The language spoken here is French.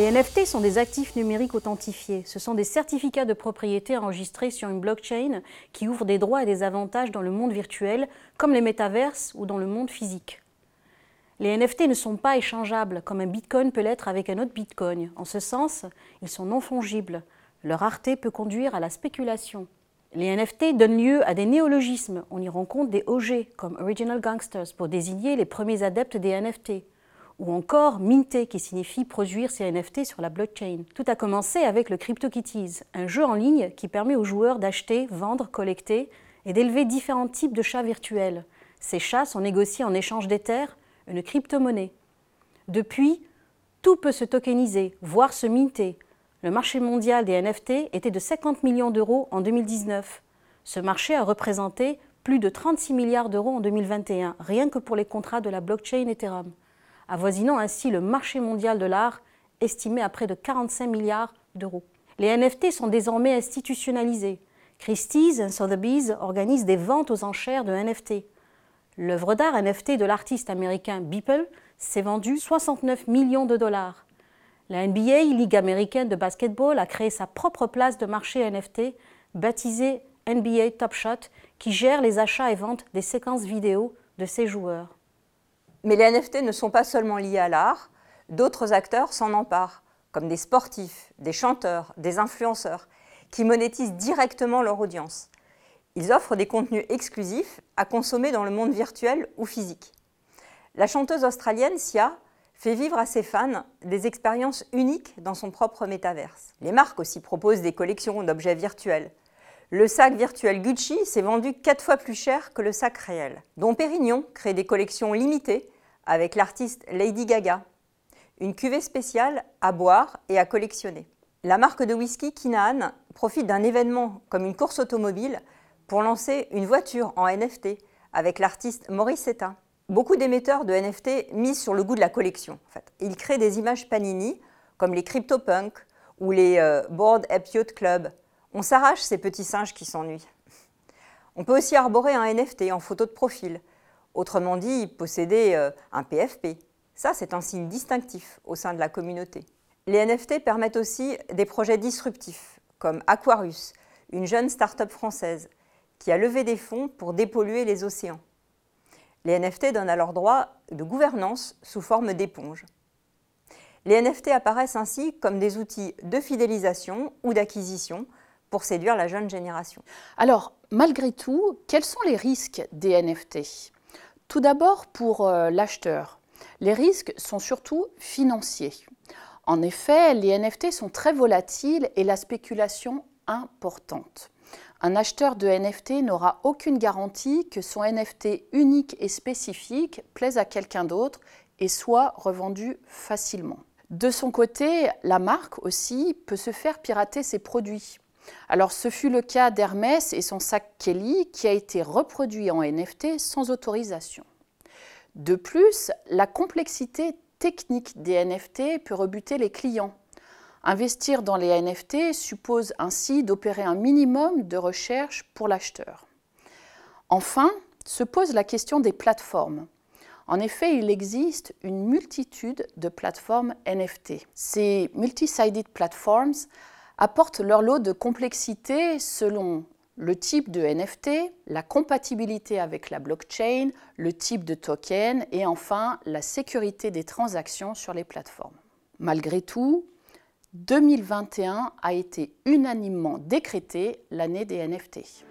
Les NFT sont des actifs numériques authentifiés. Ce sont des certificats de propriété enregistrés sur une blockchain qui ouvrent des droits et des avantages dans le monde virtuel, comme les métaverses ou dans le monde physique. Les NFT ne sont pas échangeables, comme un bitcoin peut l'être avec un autre bitcoin. En ce sens, ils sont non fongibles. Leur rareté peut conduire à la spéculation. Les NFT donnent lieu à des néologismes. On y rencontre des OG, comme Original Gangsters, pour désigner les premiers adeptes des NFT ou encore minter qui signifie produire ses NFT sur la blockchain. Tout a commencé avec le CryptoKitties, un jeu en ligne qui permet aux joueurs d'acheter, vendre, collecter et d'élever différents types de chats virtuels. Ces chats sont négociés en échange d'Ether, une crypto-monnaie. Depuis, tout peut se tokeniser, voire se minter. Le marché mondial des NFT était de 50 millions d'euros en 2019. Ce marché a représenté plus de 36 milliards d'euros en 2021, rien que pour les contrats de la blockchain Ethereum avoisinant ainsi le marché mondial de l'art estimé à près de 45 milliards d'euros. Les NFT sont désormais institutionnalisés. Christie's et Sotheby's organisent des ventes aux enchères de NFT. L'œuvre d'art NFT de l'artiste américain Beeple s'est vendue 69 millions de dollars. La NBA, Ligue américaine de basketball, a créé sa propre place de marché NFT, baptisée NBA Top Shot, qui gère les achats et ventes des séquences vidéo de ses joueurs. Mais les NFT ne sont pas seulement liés à l'art, d'autres acteurs s'en emparent, comme des sportifs, des chanteurs, des influenceurs, qui monétisent directement leur audience. Ils offrent des contenus exclusifs à consommer dans le monde virtuel ou physique. La chanteuse australienne Sia fait vivre à ses fans des expériences uniques dans son propre métaverse. Les marques aussi proposent des collections d'objets virtuels. Le sac virtuel Gucci s'est vendu quatre fois plus cher que le sac réel. Dom Pérignon crée des collections limitées avec l'artiste Lady Gaga. Une cuvée spéciale à boire et à collectionner. La marque de whisky Kinaan profite d'un événement comme une course automobile pour lancer une voiture en NFT avec l'artiste Maurice Seta. Beaucoup d'émetteurs de NFT misent sur le goût de la collection. En fait. Ils créent des images Panini comme les CryptoPunk ou les euh, Board Ape Yacht Club on s'arrache ces petits singes qui s'ennuient. On peut aussi arborer un NFT en photo de profil, autrement dit posséder euh, un PFP. Ça, c'est un signe distinctif au sein de la communauté. Les NFT permettent aussi des projets disruptifs, comme Aquarius, une jeune start-up française qui a levé des fonds pour dépolluer les océans. Les NFT donnent alors droit de gouvernance sous forme d'éponge. Les NFT apparaissent ainsi comme des outils de fidélisation ou d'acquisition pour séduire la jeune génération. Alors, malgré tout, quels sont les risques des NFT Tout d'abord, pour euh, l'acheteur, les risques sont surtout financiers. En effet, les NFT sont très volatiles et la spéculation importante. Un acheteur de NFT n'aura aucune garantie que son NFT unique et spécifique plaise à quelqu'un d'autre et soit revendu facilement. De son côté, la marque aussi peut se faire pirater ses produits. Alors ce fut le cas d'Hermès et son sac Kelly qui a été reproduit en NFT sans autorisation. De plus, la complexité technique des NFT peut rebuter les clients. Investir dans les NFT suppose ainsi d'opérer un minimum de recherche pour l'acheteur. Enfin, se pose la question des plateformes. En effet, il existe une multitude de plateformes NFT. Ces multi-sided platforms apportent leur lot de complexité selon le type de NFT, la compatibilité avec la blockchain, le type de token et enfin la sécurité des transactions sur les plateformes. Malgré tout, 2021 a été unanimement décrété l'année des NFT.